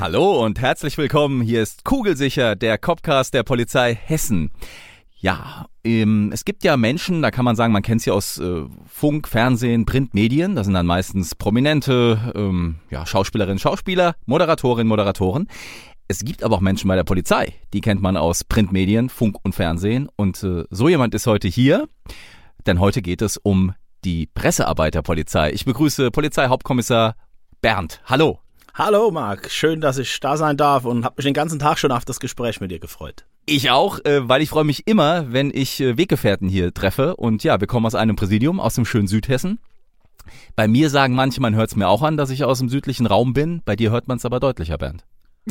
Hallo und herzlich willkommen. Hier ist Kugelsicher, der Copcast der Polizei Hessen. Ja, ähm, es gibt ja Menschen, da kann man sagen, man kennt sie aus äh, Funk, Fernsehen, Printmedien. Das sind dann meistens prominente ähm, ja, Schauspielerinnen, Schauspieler, Moderatorinnen, Moderatoren. Es gibt aber auch Menschen bei der Polizei, die kennt man aus Printmedien, Funk und Fernsehen. Und äh, so jemand ist heute hier, denn heute geht es um die Pressearbeit der Polizei. Ich begrüße Polizeihauptkommissar Bernd. Hallo. Hallo Marc, schön, dass ich da sein darf und habe mich den ganzen Tag schon auf das Gespräch mit dir gefreut. Ich auch, äh, weil ich freue mich immer, wenn ich äh, Weggefährten hier treffe. Und ja, wir kommen aus einem Präsidium aus dem schönen Südhessen. Bei mir sagen manche, man hört es mir auch an, dass ich aus dem südlichen Raum bin. Bei dir hört man es aber deutlicher, Bernd.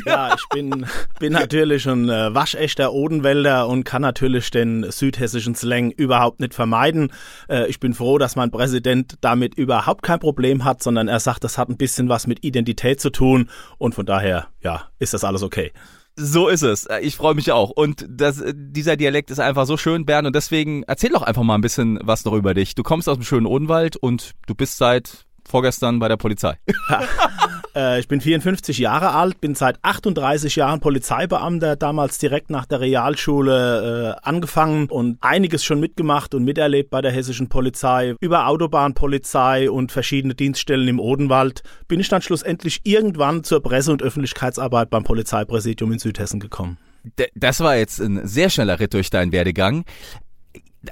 Ja, ich bin, bin natürlich ein äh, waschechter Odenwälder und kann natürlich den südhessischen Slang überhaupt nicht vermeiden. Äh, ich bin froh, dass mein Präsident damit überhaupt kein Problem hat, sondern er sagt, das hat ein bisschen was mit Identität zu tun und von daher, ja, ist das alles okay. So ist es. Ich freue mich auch. Und das, dieser Dialekt ist einfach so schön, Bernd. Und deswegen erzähl doch einfach mal ein bisschen was noch über dich. Du kommst aus dem schönen Odenwald und du bist seit vorgestern bei der Polizei. Äh, ich bin 54 Jahre alt, bin seit 38 Jahren Polizeibeamter, damals direkt nach der Realschule äh, angefangen und einiges schon mitgemacht und miterlebt bei der hessischen Polizei. Über Autobahnpolizei und verschiedene Dienststellen im Odenwald bin ich dann schlussendlich irgendwann zur Presse- und Öffentlichkeitsarbeit beim Polizeipräsidium in Südhessen gekommen. Das war jetzt ein sehr schneller Ritt durch deinen Werdegang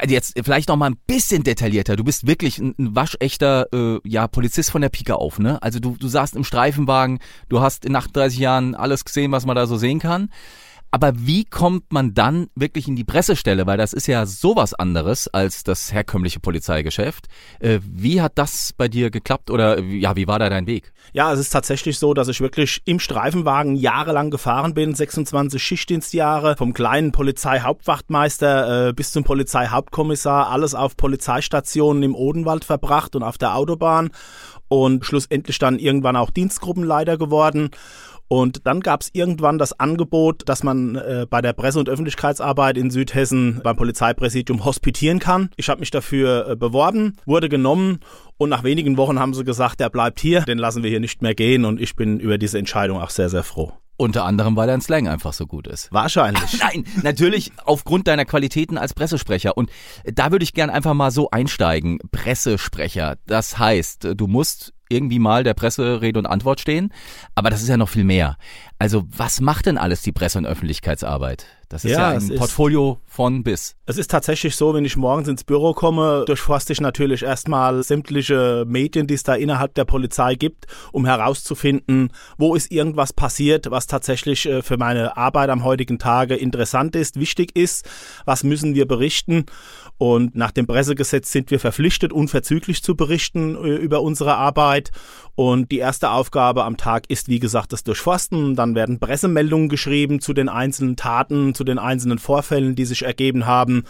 jetzt vielleicht noch mal ein bisschen detaillierter. Du bist wirklich ein, ein waschechter äh, ja, Polizist von der Pike auf, ne? Also du, du saßt im Streifenwagen, du hast in 38 Jahren alles gesehen, was man da so sehen kann. Aber wie kommt man dann wirklich in die Pressestelle? Weil das ist ja sowas anderes als das herkömmliche Polizeigeschäft. Äh, wie hat das bei dir geklappt oder ja, wie war da dein Weg? Ja, es ist tatsächlich so, dass ich wirklich im Streifenwagen jahrelang gefahren bin, 26 Schichtdienstjahre, vom kleinen Polizeihauptwachtmeister äh, bis zum Polizeihauptkommissar, alles auf Polizeistationen im Odenwald verbracht und auf der Autobahn und schlussendlich dann irgendwann auch Dienstgruppenleiter geworden. Und dann gab es irgendwann das Angebot, dass man äh, bei der Presse- und Öffentlichkeitsarbeit in Südhessen beim Polizeipräsidium hospitieren kann. Ich habe mich dafür äh, beworben, wurde genommen und nach wenigen Wochen haben sie gesagt, der bleibt hier, den lassen wir hier nicht mehr gehen und ich bin über diese Entscheidung auch sehr, sehr froh. Unter anderem, weil dein Slang einfach so gut ist. Wahrscheinlich. Nein, natürlich aufgrund deiner Qualitäten als Pressesprecher. Und da würde ich gern einfach mal so einsteigen. Pressesprecher. Das heißt, du musst irgendwie mal der Presse Rede und Antwort stehen. Aber das ist ja noch viel mehr. Also was macht denn alles die Presse- und Öffentlichkeitsarbeit? Das ist ja, ja ein Portfolio von bis. Es ist tatsächlich so, wenn ich morgens ins Büro komme, durchforste ich natürlich erstmal sämtliche Medien, die es da innerhalb der Polizei gibt, um herauszufinden, wo ist irgendwas passiert, was tatsächlich äh, für meine Arbeit am heutigen Tage interessant ist, wichtig ist, was müssen wir berichten. Und nach dem Pressegesetz sind wir verpflichtet, unverzüglich zu berichten äh, über unsere Arbeit. Und die erste Aufgabe am Tag ist, wie gesagt, das Durchforsten. Dann werden Pressemeldungen geschrieben zu den einzelnen Taten, zu den einzelnen Vorfällen, die sich ergeben haben.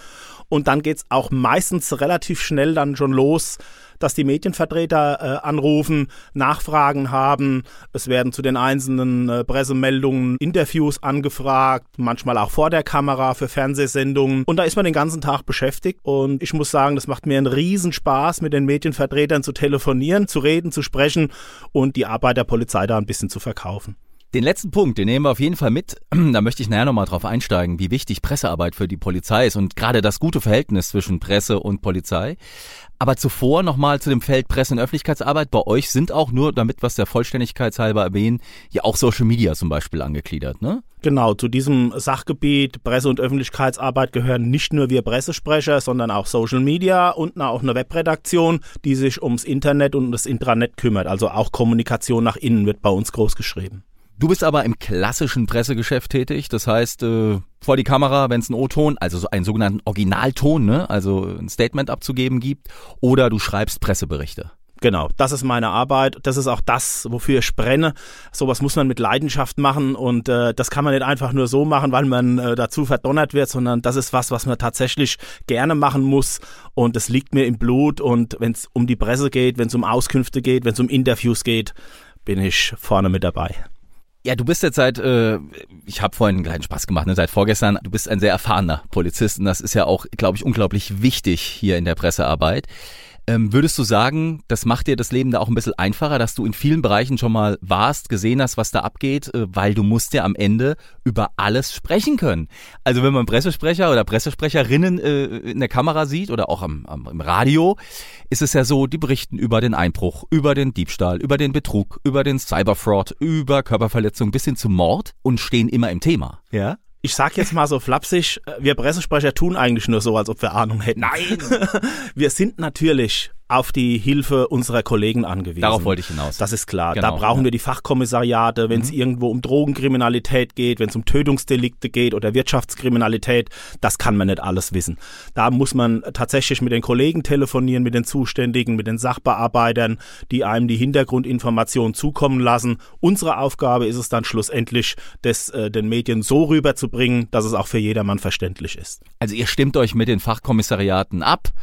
Und dann geht's auch meistens relativ schnell dann schon los, dass die Medienvertreter äh, anrufen, Nachfragen haben. Es werden zu den einzelnen äh, Pressemeldungen Interviews angefragt, manchmal auch vor der Kamera für Fernsehsendungen. Und da ist man den ganzen Tag beschäftigt. Und ich muss sagen, das macht mir einen Riesenspaß, mit den Medienvertretern zu telefonieren, zu reden, zu sprechen und die Arbeit der Polizei da ein bisschen zu verkaufen. Den letzten Punkt, den nehmen wir auf jeden Fall mit. Da möchte ich nachher nochmal drauf einsteigen, wie wichtig Pressearbeit für die Polizei ist und gerade das gute Verhältnis zwischen Presse und Polizei. Aber zuvor nochmal zu dem Feld Presse- und Öffentlichkeitsarbeit. Bei euch sind auch nur, damit was der Vollständigkeitshalber erwähnen, ja auch Social Media zum Beispiel angegliedert, ne? Genau, zu diesem Sachgebiet Presse- und Öffentlichkeitsarbeit gehören nicht nur wir Pressesprecher, sondern auch Social Media und auch eine Webredaktion, die sich ums Internet und das Intranet kümmert. Also auch Kommunikation nach innen wird bei uns groß geschrieben. Du bist aber im klassischen Pressegeschäft tätig, das heißt äh, vor die Kamera, wenn es einen O-Ton, also so einen sogenannten Originalton, ne, also ein Statement abzugeben gibt, oder du schreibst Presseberichte. Genau, das ist meine Arbeit. Das ist auch das, wofür ich brenne. Sowas muss man mit Leidenschaft machen und äh, das kann man nicht einfach nur so machen, weil man äh, dazu verdonnert wird, sondern das ist was, was man tatsächlich gerne machen muss und es liegt mir im Blut und wenn es um die Presse geht, wenn es um Auskünfte geht, wenn es um Interviews geht, bin ich vorne mit dabei. Ja, du bist jetzt seit, äh, ich habe vorhin einen kleinen Spaß gemacht, ne, seit vorgestern, du bist ein sehr erfahrener Polizist und das ist ja auch, glaube ich, unglaublich wichtig hier in der Pressearbeit. Ähm, würdest du sagen, das macht dir das Leben da auch ein bisschen einfacher, dass du in vielen Bereichen schon mal warst, gesehen hast, was da abgeht, äh, weil du musst ja am Ende über alles sprechen können. Also wenn man Pressesprecher oder Pressesprecherinnen äh, in der Kamera sieht oder auch am, am, im Radio, ist es ja so, die berichten über den Einbruch, über den Diebstahl, über den Betrug, über den Cyberfraud, über Körperverletzung bis hin zum Mord und stehen immer im Thema. Ja? Ich sag jetzt mal so flapsig, äh, wir Pressesprecher tun eigentlich nur so, als ob wir Ahnung hätten. Nein! wir sind natürlich auf die Hilfe unserer Kollegen angewiesen. Darauf wollte ich hinaus. Das ist klar. Genau, da brauchen ja. wir die Fachkommissariate, wenn es mhm. irgendwo um Drogenkriminalität geht, wenn es um Tötungsdelikte geht oder Wirtschaftskriminalität. Das kann man nicht alles wissen. Da muss man tatsächlich mit den Kollegen telefonieren, mit den Zuständigen, mit den Sachbearbeitern, die einem die Hintergrundinformationen zukommen lassen. Unsere Aufgabe ist es dann schlussendlich, das äh, den Medien so rüberzubringen, dass es auch für jedermann verständlich ist. Also ihr stimmt euch mit den Fachkommissariaten ab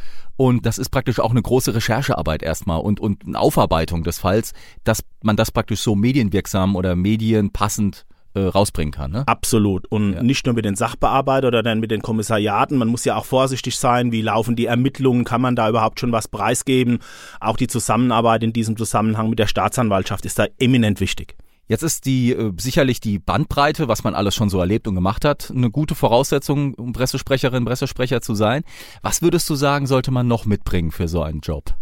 und das ist praktisch auch eine große Recherchearbeit erstmal und, und eine Aufarbeitung des Falls, dass man das praktisch so medienwirksam oder medienpassend äh, rausbringen kann. Ne? Absolut. Und ja. nicht nur mit den Sachbearbeitern oder dann mit den Kommissariaten. Man muss ja auch vorsichtig sein. Wie laufen die Ermittlungen? Kann man da überhaupt schon was preisgeben? Auch die Zusammenarbeit in diesem Zusammenhang mit der Staatsanwaltschaft ist da eminent wichtig. Jetzt ist die äh, sicherlich die Bandbreite, was man alles schon so erlebt und gemacht hat, eine gute Voraussetzung, um Pressesprecherin, Pressesprecher zu sein. Was würdest du sagen, sollte man noch mitbringen für so einen Job?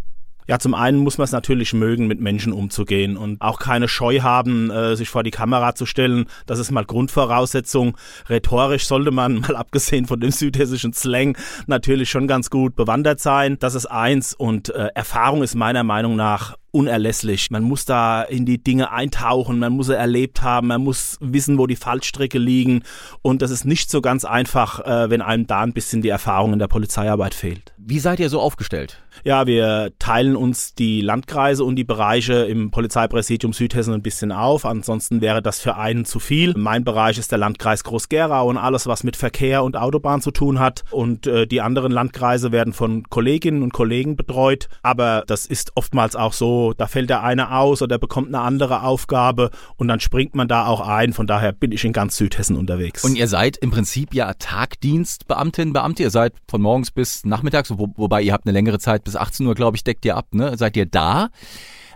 Ja, zum einen muss man es natürlich mögen, mit Menschen umzugehen und auch keine Scheu haben, äh, sich vor die Kamera zu stellen. Das ist mal Grundvoraussetzung. Rhetorisch sollte man, mal abgesehen von dem südhessischen Slang, natürlich schon ganz gut bewandert sein. Das ist eins. Und äh, Erfahrung ist meiner Meinung nach unerlässlich. Man muss da in die Dinge eintauchen, man muss sie erlebt haben, man muss wissen, wo die Fallstrecke liegen. Und das ist nicht so ganz einfach, äh, wenn einem da ein bisschen die Erfahrung in der Polizeiarbeit fehlt. Wie seid ihr so aufgestellt? Ja, wir teilen uns die Landkreise und die Bereiche im Polizeipräsidium Südhessen ein bisschen auf. Ansonsten wäre das für einen zu viel. Mein Bereich ist der Landkreis Groß-Gerau und alles, was mit Verkehr und Autobahn zu tun hat. Und äh, die anderen Landkreise werden von Kolleginnen und Kollegen betreut. Aber das ist oftmals auch so, da fällt der eine aus oder bekommt eine andere Aufgabe und dann springt man da auch ein. Von daher bin ich in ganz Südhessen unterwegs. Und ihr seid im Prinzip ja Tagdienstbeamtin, Beamte. Ihr seid von morgens bis nachmittags, wo, wobei ihr habt eine längere Zeit bis 18 Uhr, glaube ich, deckt ihr ab, ne? Seid ihr da?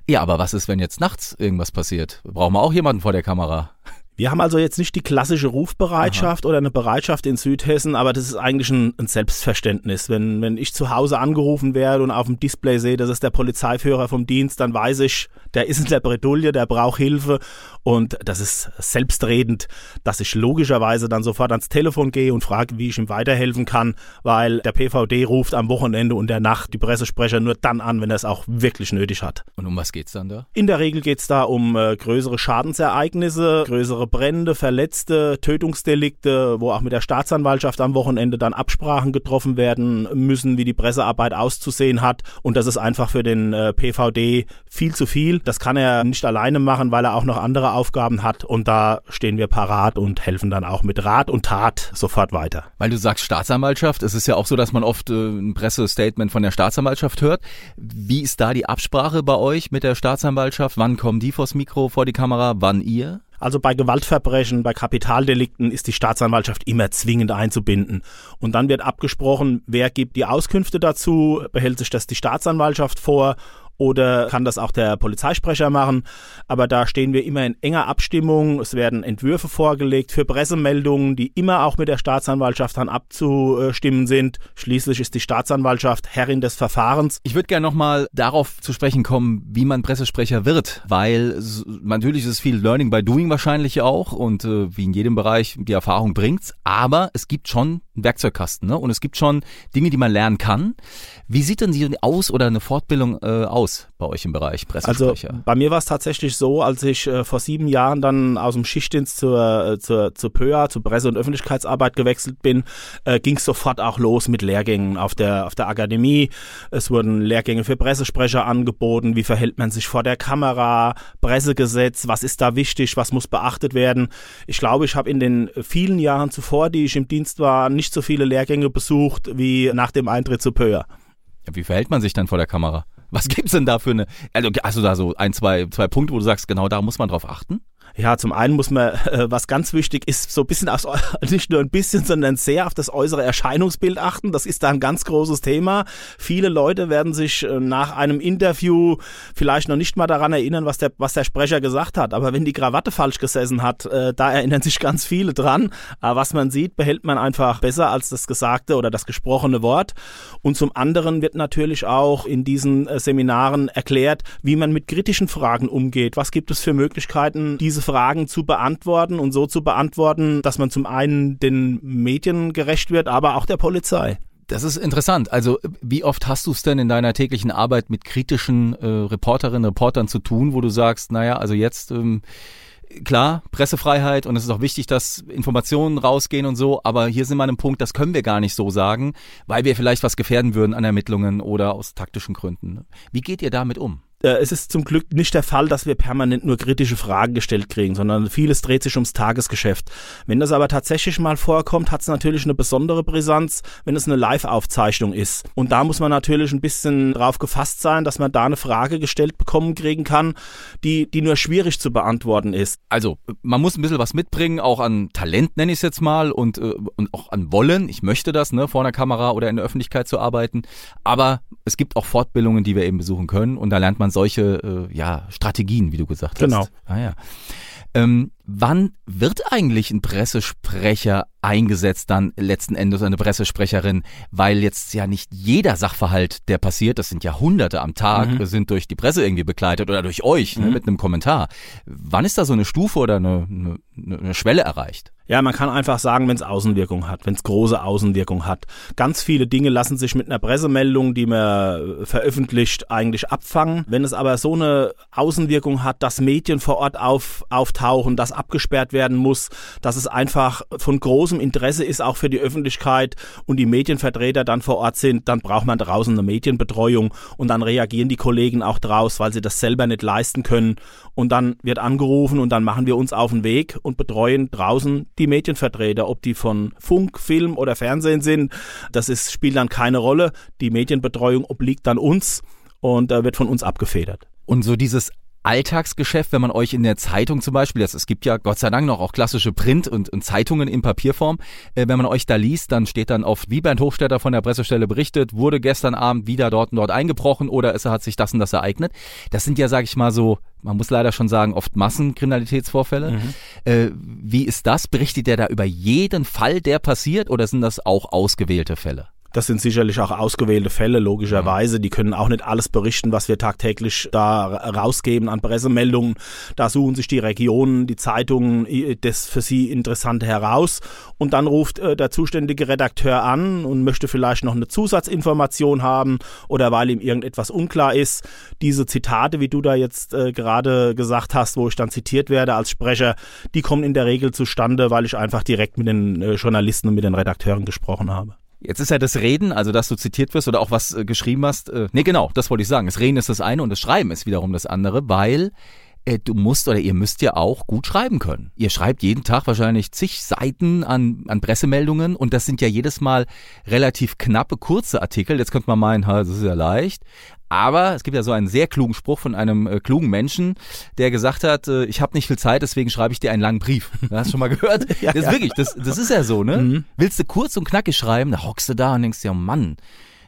Ja, aber was ist, wenn jetzt nachts irgendwas passiert? Brauchen wir auch jemanden vor der Kamera? Wir haben also jetzt nicht die klassische Rufbereitschaft Aha. oder eine Bereitschaft in Südhessen, aber das ist eigentlich ein, ein, Selbstverständnis. Wenn, wenn ich zu Hause angerufen werde und auf dem Display sehe, das ist der Polizeiführer vom Dienst, dann weiß ich, der ist in der Bredouille, der braucht Hilfe und das ist selbstredend, dass ich logischerweise dann sofort ans Telefon gehe und frage, wie ich ihm weiterhelfen kann, weil der PVD ruft am Wochenende und der Nacht die Pressesprecher nur dann an, wenn er es auch wirklich nötig hat. Und um was geht's dann da? In der Regel geht's da um äh, größere Schadensereignisse, größere größere Brände, Verletzte, Tötungsdelikte, wo auch mit der Staatsanwaltschaft am Wochenende dann Absprachen getroffen werden müssen, wie die Pressearbeit auszusehen hat. Und das ist einfach für den äh, PVD viel zu viel. Das kann er nicht alleine machen, weil er auch noch andere Aufgaben hat. Und da stehen wir parat und helfen dann auch mit Rat und Tat sofort weiter. Weil du sagst Staatsanwaltschaft, es ist ja auch so, dass man oft äh, ein Pressestatement von der Staatsanwaltschaft hört. Wie ist da die Absprache bei euch mit der Staatsanwaltschaft? Wann kommen die vors Mikro, vor die Kamera, wann ihr? Also bei Gewaltverbrechen, bei Kapitaldelikten ist die Staatsanwaltschaft immer zwingend einzubinden. Und dann wird abgesprochen, wer gibt die Auskünfte dazu, behält sich das die Staatsanwaltschaft vor oder kann das auch der Polizeisprecher machen. Aber da stehen wir immer in enger Abstimmung. Es werden Entwürfe vorgelegt für Pressemeldungen, die immer auch mit der Staatsanwaltschaft dann abzustimmen sind. Schließlich ist die Staatsanwaltschaft Herrin des Verfahrens. Ich würde gerne nochmal darauf zu sprechen kommen, wie man Pressesprecher wird, weil natürlich ist es viel Learning by Doing wahrscheinlich auch und äh, wie in jedem Bereich die Erfahrung bringt's. Aber es gibt schon ein Werkzeugkasten, ne? Und es gibt schon Dinge, die man lernen kann. Wie sieht denn die aus oder eine Fortbildung äh, aus bei euch im Bereich Pressesprecher? Also bei mir war es tatsächlich so, als ich äh, vor sieben Jahren dann aus dem Schichtdienst zur, äh, zur, zur PÖA, zur Presse- und Öffentlichkeitsarbeit gewechselt bin, äh, ging es sofort auch los mit Lehrgängen auf der, auf der Akademie. Es wurden Lehrgänge für Pressesprecher angeboten. Wie verhält man sich vor der Kamera? Pressegesetz, was ist da wichtig? Was muss beachtet werden? Ich glaube, ich habe in den vielen Jahren zuvor, die ich im Dienst war, nicht so viele Lehrgänge besucht wie nach dem Eintritt zu Pöhr. Wie verhält man sich dann vor der Kamera? Was gibt's denn da für eine, also hast du da so ein, zwei, zwei Punkte, wo du sagst, genau da muss man drauf achten? Ja, zum einen muss man, äh, was ganz wichtig ist, so ein bisschen aufs, nicht nur ein bisschen, sondern sehr auf das äußere Erscheinungsbild achten. Das ist da ein ganz großes Thema. Viele Leute werden sich äh, nach einem Interview vielleicht noch nicht mal daran erinnern, was der, was der Sprecher gesagt hat. Aber wenn die Krawatte falsch gesessen hat, äh, da erinnern sich ganz viele dran. Aber was man sieht, behält man einfach besser als das gesagte oder das gesprochene Wort. Und zum anderen wird natürlich auch in diesen äh, Seminaren erklärt, wie man mit kritischen Fragen umgeht. Was gibt es für Möglichkeiten, diese Fragen zu beantworten und so zu beantworten, dass man zum einen den Medien gerecht wird, aber auch der Polizei. Das ist interessant. Also wie oft hast du es denn in deiner täglichen Arbeit mit kritischen äh, Reporterinnen, Reportern zu tun, wo du sagst, naja, also jetzt ähm, klar, Pressefreiheit und es ist auch wichtig, dass Informationen rausgehen und so, aber hier sind wir an einem Punkt, das können wir gar nicht so sagen, weil wir vielleicht was gefährden würden an Ermittlungen oder aus taktischen Gründen. Wie geht ihr damit um? Äh, es ist zum Glück nicht der Fall, dass wir permanent nur kritische Fragen gestellt kriegen, sondern vieles dreht sich ums Tagesgeschäft. Wenn das aber tatsächlich mal vorkommt, hat es natürlich eine besondere Brisanz, wenn es eine Live-Aufzeichnung ist. Und da muss man natürlich ein bisschen drauf gefasst sein, dass man da eine Frage gestellt bekommen kriegen kann, die, die nur schwierig zu beantworten ist. Also, man muss ein bisschen was mitbringen, auch an Talent nenne ich es jetzt mal und, äh, und auch an Wollen. Ich möchte das, ne, vor einer Kamera oder in der Öffentlichkeit zu arbeiten. Aber es gibt auch Fortbildungen, die wir eben besuchen können und da lernt man solche äh, ja, Strategien, wie du gesagt genau. hast. Genau. Ah, ja. Ähm, wann wird eigentlich ein Pressesprecher eingesetzt, dann letzten Endes eine Pressesprecherin? Weil jetzt ja nicht jeder Sachverhalt, der passiert, das sind ja Hunderte am Tag, mhm. sind durch die Presse irgendwie begleitet oder durch euch ne, mhm. ne, mit einem Kommentar. Wann ist da so eine Stufe oder eine, eine, eine Schwelle erreicht? Ja, man kann einfach sagen, wenn es Außenwirkung hat, wenn es große Außenwirkung hat. Ganz viele Dinge lassen sich mit einer Pressemeldung, die man veröffentlicht, eigentlich abfangen. Wenn es aber so eine Außenwirkung hat, dass Medien vor Ort auf, auftauchen, dass abgesperrt werden muss, dass es einfach von großem Interesse ist, auch für die Öffentlichkeit und die Medienvertreter dann vor Ort sind, dann braucht man draußen eine Medienbetreuung und dann reagieren die Kollegen auch draus, weil sie das selber nicht leisten können. Und dann wird angerufen und dann machen wir uns auf den Weg und betreuen draußen die Medienvertreter, ob die von Funk, Film oder Fernsehen sind, das ist, spielt dann keine Rolle. Die Medienbetreuung obliegt dann uns und äh, wird von uns abgefedert. Und so dieses Alltagsgeschäft, wenn man euch in der Zeitung zum Beispiel, das, es gibt ja Gott sei Dank noch auch klassische Print- und, und Zeitungen in Papierform, äh, wenn man euch da liest, dann steht dann oft, wie Bernd Hochstädter von der Pressestelle berichtet, wurde gestern Abend wieder dort und dort eingebrochen oder es hat sich das und das ereignet. Das sind ja, sag ich mal, so, man muss leider schon sagen, oft Massenkriminalitätsvorfälle. Mhm. Äh, wie ist das? Berichtet der da über jeden Fall, der passiert oder sind das auch ausgewählte Fälle? Das sind sicherlich auch ausgewählte Fälle, logischerweise. Die können auch nicht alles berichten, was wir tagtäglich da rausgeben an Pressemeldungen. Da suchen sich die Regionen, die Zeitungen das für sie Interessante heraus. Und dann ruft äh, der zuständige Redakteur an und möchte vielleicht noch eine Zusatzinformation haben oder weil ihm irgendetwas unklar ist. Diese Zitate, wie du da jetzt äh, gerade gesagt hast, wo ich dann zitiert werde als Sprecher, die kommen in der Regel zustande, weil ich einfach direkt mit den äh, Journalisten und mit den Redakteuren gesprochen habe. Jetzt ist ja das Reden, also dass du zitiert wirst oder auch was äh, geschrieben hast. Äh, nee, genau, das wollte ich sagen. Das Reden ist das eine und das Schreiben ist wiederum das andere, weil äh, du musst oder ihr müsst ja auch gut schreiben können. Ihr schreibt jeden Tag wahrscheinlich zig Seiten an, an Pressemeldungen und das sind ja jedes Mal relativ knappe, kurze Artikel. Jetzt könnte man meinen, das ist ja leicht. Aber es gibt ja so einen sehr klugen Spruch von einem äh, klugen Menschen, der gesagt hat, äh, ich habe nicht viel Zeit, deswegen schreibe ich dir einen langen Brief. hast du schon mal gehört? ja, das ist ja. wirklich, das, das ist ja so, ne? Mhm. Willst du kurz und knackig schreiben, da hockst du da und denkst dir, oh Mann,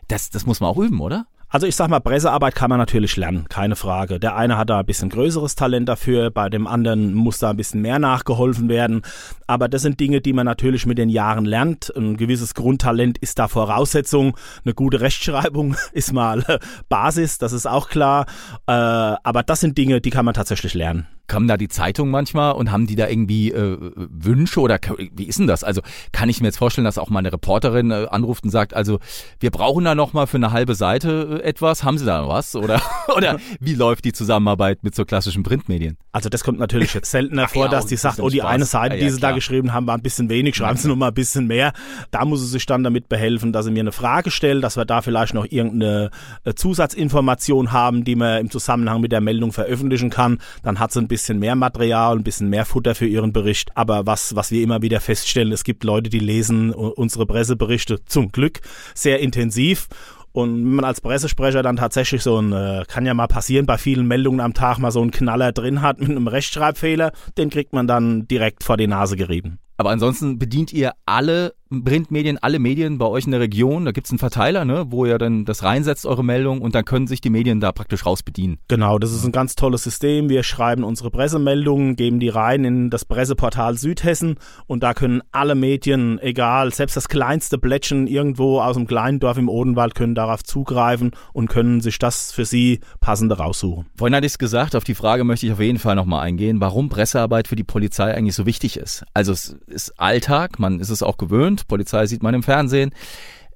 das, das muss man auch üben, oder? Also ich sag mal, Pressearbeit kann man natürlich lernen, keine Frage. Der eine hat da ein bisschen größeres Talent dafür, bei dem anderen muss da ein bisschen mehr nachgeholfen werden. Aber das sind Dinge, die man natürlich mit den Jahren lernt. Ein gewisses Grundtalent ist da Voraussetzung. Eine gute Rechtschreibung ist mal Basis, das ist auch klar. Äh, aber das sind Dinge, die kann man tatsächlich lernen kommen da die Zeitungen manchmal und haben die da irgendwie äh, Wünsche oder wie ist denn das? Also kann ich mir jetzt vorstellen, dass auch mal eine Reporterin äh, anruft und sagt, also wir brauchen da noch mal für eine halbe Seite äh, etwas, haben Sie da was oder oder wie läuft die Zusammenarbeit mit so klassischen Printmedien? Also das kommt natürlich jetzt seltener vor, ja, dass die sagt, oh die Spaß. eine Seite, ja, ja, die Sie klar. da geschrieben haben, war ein bisschen wenig, schreiben Sie noch mal ein bisschen mehr. Da muss sie sich dann damit behelfen, dass sie mir eine Frage stellt, dass wir da vielleicht noch irgendeine äh, Zusatzinformation haben, die man im Zusammenhang mit der Meldung veröffentlichen kann. Dann hat sie ein bisschen bisschen mehr Material, ein bisschen mehr Futter für ihren Bericht. Aber was, was wir immer wieder feststellen, es gibt Leute, die lesen unsere Presseberichte zum Glück sehr intensiv und wenn man als Pressesprecher dann tatsächlich so ein, äh, kann ja mal passieren, bei vielen Meldungen am Tag mal so einen Knaller drin hat mit einem Rechtschreibfehler, den kriegt man dann direkt vor die Nase gerieben. Aber ansonsten bedient ihr alle Printmedien, alle Medien bei euch in der Region. Da gibt's einen Verteiler, ne, wo ihr dann das reinsetzt, eure Meldung, und dann können sich die Medien da praktisch raus bedienen. Genau, das ist ein ganz tolles System. Wir schreiben unsere Pressemeldungen, geben die rein in das Presseportal Südhessen und da können alle Medien, egal, selbst das kleinste Blättchen irgendwo aus einem kleinen Dorf im Odenwald, können darauf zugreifen und können sich das für sie passende raussuchen. Vorhin hatte ich es gesagt, auf die Frage möchte ich auf jeden Fall nochmal eingehen, warum Pressearbeit für die Polizei eigentlich so wichtig ist. Also es ist Alltag, man ist es auch gewöhnt, und Polizei sieht man im Fernsehen.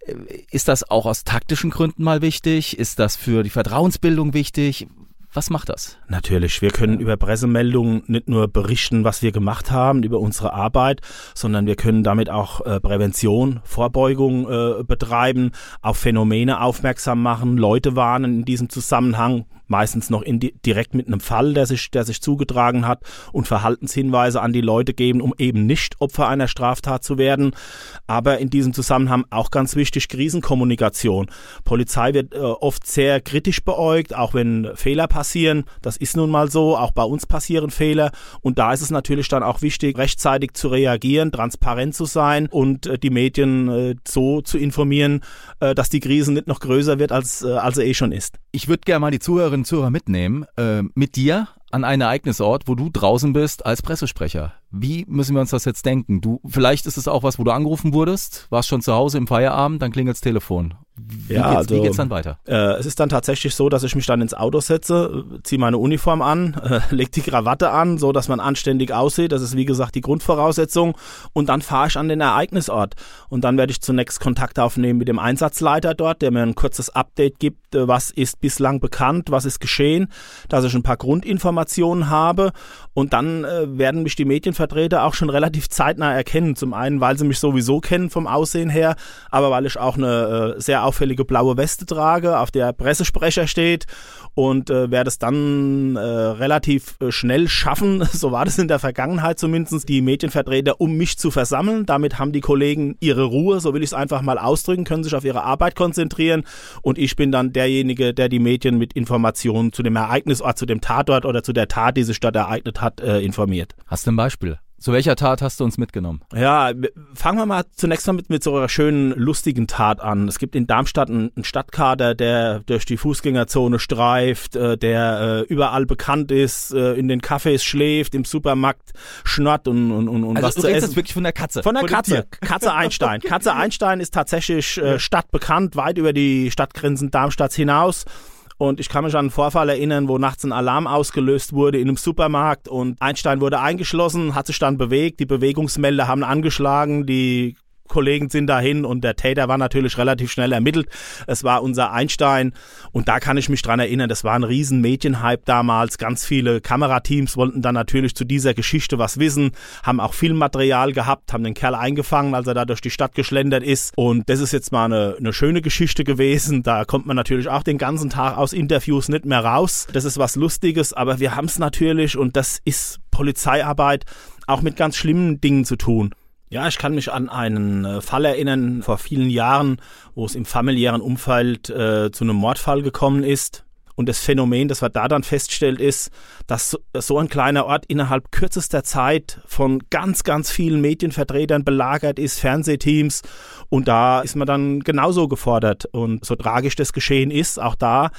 Äh, ist das auch aus taktischen Gründen mal wichtig? Ist das für die Vertrauensbildung wichtig? Was macht das? Natürlich, wir können über Pressemeldungen nicht nur berichten, was wir gemacht haben, über unsere Arbeit, sondern wir können damit auch äh, Prävention, Vorbeugung äh, betreiben, auf Phänomene aufmerksam machen, Leute warnen in diesem Zusammenhang, meistens noch in die, direkt mit einem Fall, der sich, der sich zugetragen hat und Verhaltenshinweise an die Leute geben, um eben nicht Opfer einer Straftat zu werden. Aber in diesem Zusammenhang auch ganz wichtig Krisenkommunikation. Polizei wird äh, oft sehr kritisch beäugt, auch wenn Fehler passieren. Das ist nun mal so. Auch bei uns passieren Fehler. Und da ist es natürlich dann auch wichtig, rechtzeitig zu reagieren, transparent zu sein und äh, die Medien äh, so zu informieren, äh, dass die Krise nicht noch größer wird, als, äh, als sie eh schon ist. Ich würde gerne mal die Zuhörer mitnehmen, äh, mit dir an einen Ereignisort, wo du draußen bist als Pressesprecher. Wie müssen wir uns das jetzt denken? Du, vielleicht ist es auch was, wo du angerufen wurdest, warst schon zu Hause im Feierabend, dann klingelt das Telefon. Wie, ja, geht's, also, wie geht's dann weiter? Äh, es ist dann tatsächlich so, dass ich mich dann ins Auto setze, ziehe meine Uniform an, äh, leg die Krawatte an, so dass man anständig aussieht. Das ist wie gesagt die Grundvoraussetzung. Und dann fahre ich an den Ereignisort. Und dann werde ich zunächst Kontakt aufnehmen mit dem Einsatzleiter dort, der mir ein kurzes Update gibt, äh, was ist bislang bekannt, was ist geschehen, dass ich ein paar Grundinformationen habe. Und dann äh, werden mich die Medienvertreter auch schon relativ zeitnah erkennen. Zum einen, weil sie mich sowieso kennen vom Aussehen her, aber weil ich auch eine äh, sehr auffällige blaue Weste trage, auf der Pressesprecher steht und äh, werde es dann äh, relativ äh, schnell schaffen, so war das in der Vergangenheit zumindest, die Medienvertreter um mich zu versammeln. Damit haben die Kollegen ihre Ruhe, so will ich es einfach mal ausdrücken, können sich auf ihre Arbeit konzentrieren und ich bin dann derjenige, der die Medien mit Informationen zu dem Ereignisort, zu dem Tatort oder zu der Tat, die sich dort ereignet hat, äh, informiert. Hast du ein Beispiel? Zu welcher Tat hast du uns mitgenommen? Ja, fangen wir mal zunächst mal mit, mit so einer schönen, lustigen Tat an. Es gibt in Darmstadt einen, einen Stadtkader, der durch die Fußgängerzone streift, äh, der äh, überall bekannt ist, äh, in den Cafés schläft, im Supermarkt schnurrt und, und, und, also was du zu essen. Jetzt wirklich von der Katze. Von der von Katze. Katze Einstein. Katze Einstein ist tatsächlich äh, stadtbekannt, weit über die Stadtgrenzen Darmstadts hinaus. Und ich kann mich an einen Vorfall erinnern, wo nachts ein Alarm ausgelöst wurde in einem Supermarkt und Einstein wurde eingeschlossen, hat sich dann bewegt, die Bewegungsmelder haben angeschlagen, die Kollegen sind dahin und der Täter war natürlich relativ schnell ermittelt. Es war unser Einstein und da kann ich mich dran erinnern, das war ein riesen Medienhype damals. Ganz viele Kamerateams wollten dann natürlich zu dieser Geschichte was wissen, haben auch Filmmaterial gehabt, haben den Kerl eingefangen, als er da durch die Stadt geschlendert ist und das ist jetzt mal eine, eine schöne Geschichte gewesen. Da kommt man natürlich auch den ganzen Tag aus Interviews nicht mehr raus. Das ist was Lustiges, aber wir haben es natürlich und das ist Polizeiarbeit auch mit ganz schlimmen Dingen zu tun. Ja, ich kann mich an einen äh, Fall erinnern vor vielen Jahren, wo es im familiären Umfeld äh, zu einem Mordfall gekommen ist. Und das Phänomen, das man da dann feststellt, ist, dass so ein kleiner Ort innerhalb kürzester Zeit von ganz, ganz vielen Medienvertretern belagert ist, Fernsehteams. Und da ist man dann genauso gefordert. Und so tragisch das Geschehen ist, auch da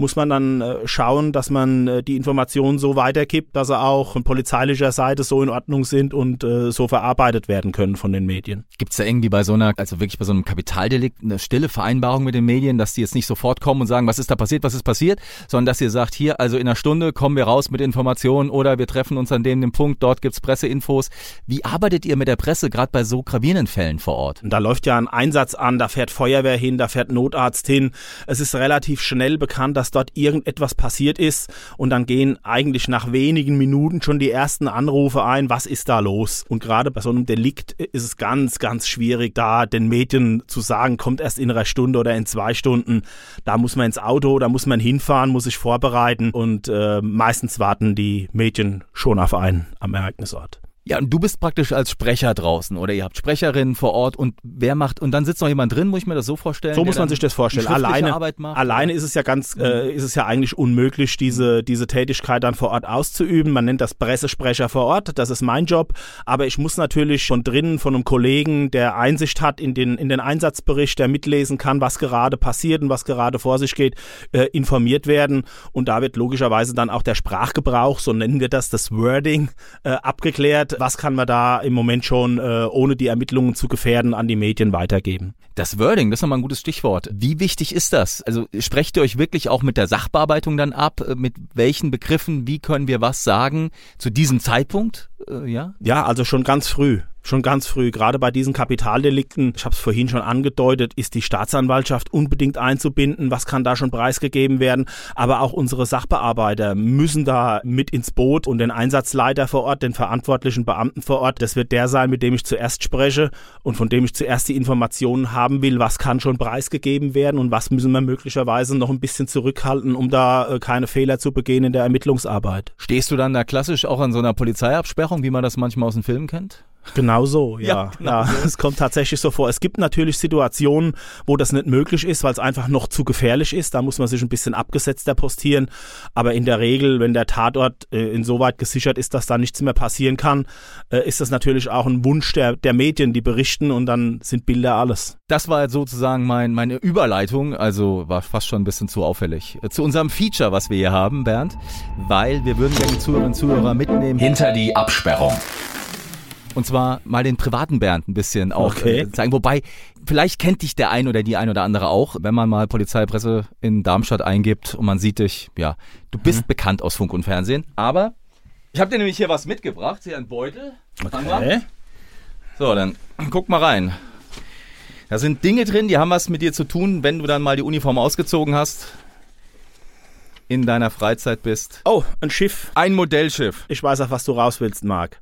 muss man dann äh, schauen, dass man äh, die Informationen so weitergibt, dass sie auch von polizeilicher Seite so in Ordnung sind und äh, so verarbeitet werden können von den Medien. Gibt es da irgendwie bei so einer, also wirklich bei so einem Kapitaldelikt, eine stille Vereinbarung mit den Medien, dass die jetzt nicht sofort kommen und sagen, was ist da passiert, was ist passiert, sondern dass ihr sagt, hier, also in einer Stunde kommen wir raus mit Informationen oder wir treffen uns an dem, dem Punkt, dort gibt's Presseinfos. Wie arbeitet ihr mit der Presse gerade bei so gravierenden Fällen vor Ort? Da läuft ja ein Einsatz an, da fährt Feuerwehr hin, da fährt Notarzt hin. Es ist relativ schnell bekannt, dass dort irgendetwas passiert ist und dann gehen eigentlich nach wenigen Minuten schon die ersten Anrufe ein, was ist da los? Und gerade bei so einem Delikt ist es ganz, ganz schwierig, da den Medien zu sagen, kommt erst in einer Stunde oder in zwei Stunden. Da muss man ins Auto, da muss man hinfahren, muss sich vorbereiten und äh, meistens warten die Medien schon auf einen am Ereignisort. Ja, und du bist praktisch als Sprecher draußen oder ihr habt Sprecherinnen vor Ort und wer macht und dann sitzt noch jemand drin, muss ich mir das so vorstellen? So muss man sich das vorstellen. Alleine, alleine ist es ja ganz, Mhm. äh, ist es ja eigentlich unmöglich, diese diese Tätigkeit dann vor Ort auszuüben. Man nennt das Pressesprecher vor Ort. Das ist mein Job. Aber ich muss natürlich von drinnen von einem Kollegen, der Einsicht hat in den in den Einsatzbericht, der mitlesen kann, was gerade passiert und was gerade vor sich geht, äh, informiert werden. Und da wird logischerweise dann auch der Sprachgebrauch, so nennen wir das, das Wording, äh, abgeklärt was kann man da im Moment schon, äh, ohne die Ermittlungen zu gefährden, an die Medien weitergeben? Das Wording, das ist nochmal ein gutes Stichwort. Wie wichtig ist das? Also sprecht ihr euch wirklich auch mit der Sachbearbeitung dann ab? Mit welchen Begriffen, wie können wir was sagen zu diesem Zeitpunkt? Äh, ja? Ja, also schon ganz früh. Schon ganz früh, gerade bei diesen Kapitaldelikten, ich habe es vorhin schon angedeutet, ist die Staatsanwaltschaft unbedingt einzubinden, was kann da schon preisgegeben werden, aber auch unsere Sachbearbeiter müssen da mit ins Boot und den Einsatzleiter vor Ort, den verantwortlichen Beamten vor Ort, das wird der sein, mit dem ich zuerst spreche und von dem ich zuerst die Informationen haben will, was kann schon preisgegeben werden und was müssen wir möglicherweise noch ein bisschen zurückhalten, um da äh, keine Fehler zu begehen in der Ermittlungsarbeit. Stehst du dann da klassisch auch an so einer Polizeiabsperrung, wie man das manchmal aus dem Film kennt? Genau so, ja. Ja, genau ja, so. Es kommt tatsächlich so vor. Es gibt natürlich Situationen, wo das nicht möglich ist, weil es einfach noch zu gefährlich ist. Da muss man sich ein bisschen abgesetzter postieren. Aber in der Regel, wenn der Tatort äh, insoweit gesichert ist, dass da nichts mehr passieren kann, äh, ist das natürlich auch ein Wunsch der, der Medien, die berichten und dann sind Bilder alles. Das war jetzt sozusagen mein, meine Überleitung, also war fast schon ein bisschen zu auffällig. Zu unserem Feature, was wir hier haben, Bernd, weil wir würden gerne die Zuhörerinnen und Zuhörer mitnehmen. Hinter die Absperrung. Und zwar mal den privaten Bernd ein bisschen auch Okay. äh, zeigen. Wobei, vielleicht kennt dich der ein oder die ein oder andere auch, wenn man mal Polizeipresse in Darmstadt eingibt und man sieht dich, ja, du bist bekannt aus Funk und Fernsehen. Aber ich habe dir nämlich hier was mitgebracht, hier ein Beutel. Mal. So, dann guck mal rein. Da sind Dinge drin, die haben was mit dir zu tun, wenn du dann mal die Uniform ausgezogen hast, in deiner Freizeit bist. Oh, ein Schiff. Ein Modellschiff. Ich weiß auch, was du raus willst, Marc.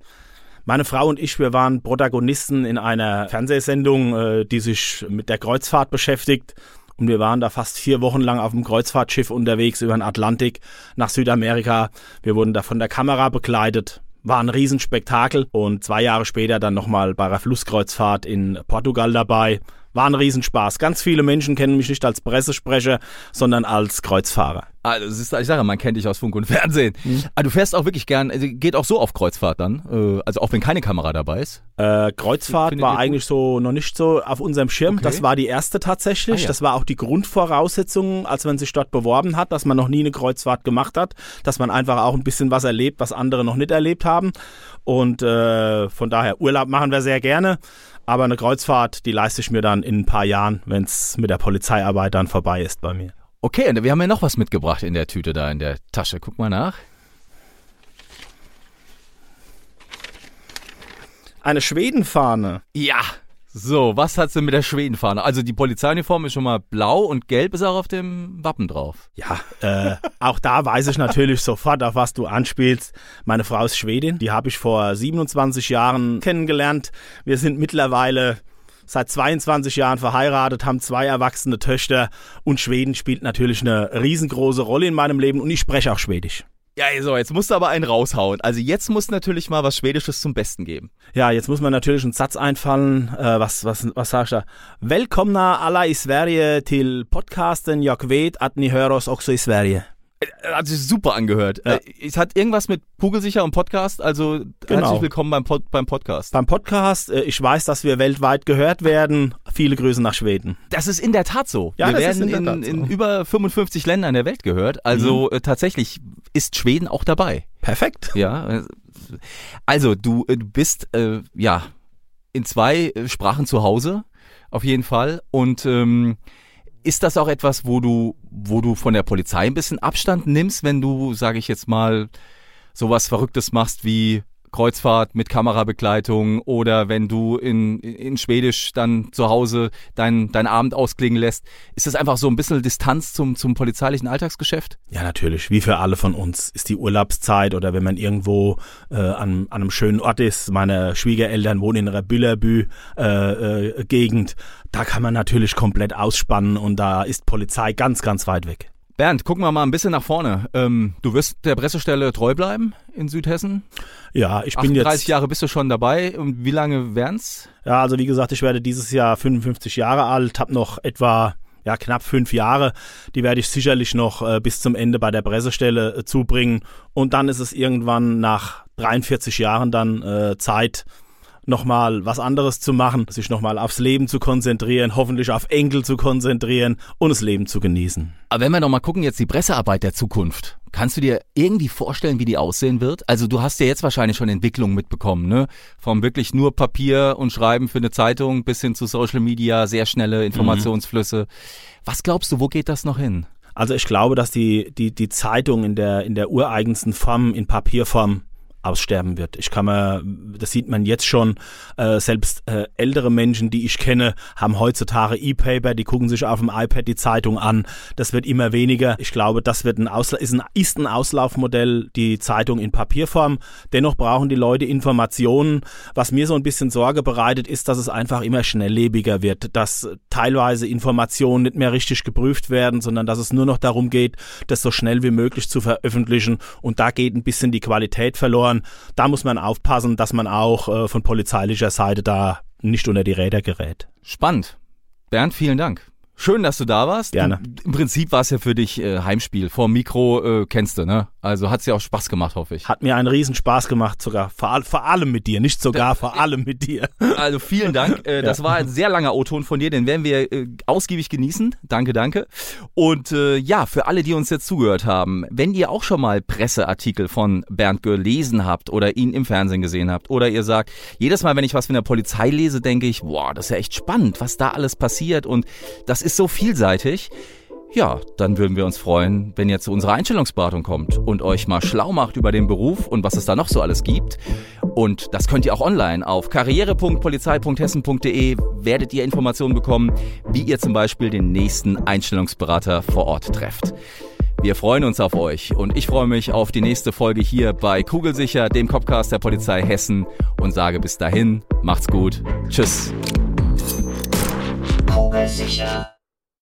Meine Frau und ich, wir waren Protagonisten in einer Fernsehsendung, äh, die sich mit der Kreuzfahrt beschäftigt. Und wir waren da fast vier Wochen lang auf dem Kreuzfahrtschiff unterwegs über den Atlantik nach Südamerika. Wir wurden da von der Kamera begleitet. War ein Riesenspektakel. Und zwei Jahre später dann nochmal bei einer Flusskreuzfahrt in Portugal dabei. War ein Riesenspaß. Ganz viele Menschen kennen mich nicht als Pressesprecher, sondern als Kreuzfahrer. Also, ist, ich sage, man kennt dich aus Funk und Fernsehen. Ah, du fährst auch wirklich gern, also geht auch so auf Kreuzfahrt dann, äh, also auch wenn keine Kamera dabei ist. Äh, Kreuzfahrt Findet war eigentlich so noch nicht so auf unserem Schirm. Okay. Das war die erste tatsächlich. Ah, ja. Das war auch die Grundvoraussetzung, als man sich dort beworben hat, dass man noch nie eine Kreuzfahrt gemacht hat, dass man einfach auch ein bisschen was erlebt, was andere noch nicht erlebt haben. Und äh, von daher Urlaub machen wir sehr gerne. Aber eine Kreuzfahrt, die leiste ich mir dann in ein paar Jahren, wenn es mit der Polizeiarbeit dann vorbei ist bei mir. Okay, und wir haben ja noch was mitgebracht in der Tüte da in der Tasche. Guck mal nach. Eine Schwedenfahne. Ja. So, was hat's denn mit der Schwedenfahne? Also die Polizeiuniform ist schon mal blau und gelb ist auch auf dem Wappen drauf. Ja, äh, auch da weiß ich natürlich sofort, auf was du anspielst. Meine Frau ist Schwedin, die habe ich vor 27 Jahren kennengelernt. Wir sind mittlerweile seit 22 Jahren verheiratet, haben zwei erwachsene Töchter und Schweden spielt natürlich eine riesengroße Rolle in meinem Leben und ich spreche auch Schwedisch. Ja, so, jetzt musst du aber einen raushauen. Also jetzt muss natürlich mal was Schwedisches zum Besten geben. Ja, jetzt muss mir natürlich ein Satz einfallen. Äh, was, was, was sagst du? Välkomna alla i Sverige till podcasten Jag vet att ni hör oss också i Sverige. Äh, hat sich super angehört. Ja. Äh, es hat irgendwas mit Kugelsicher und Podcast, also genau. herzlich willkommen beim, Pod, beim Podcast. Beim Podcast, äh, ich weiß, dass wir weltweit gehört werden. Viele Grüße nach Schweden. Das ist in der Tat so. Ja, wir werden in, in, in, über 55 Ländern der Welt gehört. Also mhm. tatsächlich ist Schweden auch dabei. Perfekt. Ja. Also du, du bist äh, ja in zwei Sprachen zu Hause, auf jeden Fall. Und ähm, ist das auch etwas, wo du, wo du von der Polizei ein bisschen Abstand nimmst, wenn du, sage ich jetzt mal, sowas Verrücktes machst wie Kreuzfahrt mit Kamerabegleitung oder wenn du in, in Schwedisch dann zu Hause deinen dein Abend ausklingen lässt. Ist das einfach so ein bisschen Distanz zum, zum polizeilichen Alltagsgeschäft? Ja, natürlich. Wie für alle von uns ist die Urlaubszeit oder wenn man irgendwo äh, an, an einem schönen Ort ist. Meine Schwiegereltern wohnen in einer Büllerbü-Gegend. Äh, äh, da kann man natürlich komplett ausspannen und da ist Polizei ganz, ganz weit weg. Bernd, gucken wir mal ein bisschen nach vorne. Ähm, du wirst der Pressestelle treu bleiben in Südhessen? Ja, ich bin jetzt. 30 Jahre bist du schon dabei. Und wie lange wären's? Ja, also wie gesagt, ich werde dieses Jahr 55 Jahre alt, habe noch etwa ja, knapp fünf Jahre. Die werde ich sicherlich noch äh, bis zum Ende bei der Pressestelle äh, zubringen. Und dann ist es irgendwann nach 43 Jahren dann äh, Zeit, nochmal was anderes zu machen, sich nochmal aufs Leben zu konzentrieren, hoffentlich auf Enkel zu konzentrieren und das Leben zu genießen. Aber wenn wir nochmal gucken, jetzt die Pressearbeit der Zukunft. Kannst du dir irgendwie vorstellen, wie die aussehen wird? Also du hast ja jetzt wahrscheinlich schon Entwicklungen mitbekommen, ne? Vom wirklich nur Papier und Schreiben für eine Zeitung bis hin zu Social Media, sehr schnelle Informationsflüsse. Mhm. Was glaubst du, wo geht das noch hin? Also ich glaube, dass die, die, die Zeitung in der, in der ureigensten Form, in Papierform, aussterben wird. Ich kann mir, das sieht man jetzt schon, äh, selbst äh, ältere Menschen, die ich kenne, haben heutzutage E-Paper, die gucken sich auf dem iPad die Zeitung an. Das wird immer weniger. Ich glaube, das wird ein Ausla ist, ein, ist ein Auslaufmodell, die Zeitung in Papierform. Dennoch brauchen die Leute Informationen. Was mir so ein bisschen Sorge bereitet, ist, dass es einfach immer schnelllebiger wird, dass teilweise Informationen nicht mehr richtig geprüft werden, sondern dass es nur noch darum geht, das so schnell wie möglich zu veröffentlichen. Und da geht ein bisschen die Qualität verloren verloren. Da muss man aufpassen, dass man auch äh, von polizeilicher Seite da nicht unter die Räder gerät. Spannend. Bernd, vielen Dank. Schön, dass du da warst. Gerne. Du, Im Prinzip war es ja für dich äh, Heimspiel. Vor Mikro äh, kennst du, ne? Also hat es dir auch Spaß gemacht, hoffe ich. Hat mir einen riesen Spaß gemacht, sogar vor, vor allem mit dir, nicht sogar vor allem mit dir. Also vielen Dank. Äh, das war ein sehr langer O-Ton von dir, den werden wir äh, ausgiebig genießen. Danke, danke. Und äh, ja, für alle, die uns jetzt zugehört haben, wenn ihr auch schon mal Presseartikel von Bernd gelesen habt oder ihn im Fernsehen gesehen habt oder ihr sagt, jedes Mal, wenn ich was von der Polizei lese, denke ich, boah, das ist ja echt spannend, was da alles passiert und das ist so vielseitig. Ja, dann würden wir uns freuen, wenn ihr zu unserer Einstellungsberatung kommt und euch mal schlau macht über den Beruf und was es da noch so alles gibt. Und das könnt ihr auch online auf karriere.polizei.hessen.de werdet ihr Informationen bekommen, wie ihr zum Beispiel den nächsten Einstellungsberater vor Ort trefft. Wir freuen uns auf euch und ich freue mich auf die nächste Folge hier bei Kugelsicher, dem Copcast der Polizei Hessen und sage bis dahin, macht's gut, tschüss. Kugelsicher.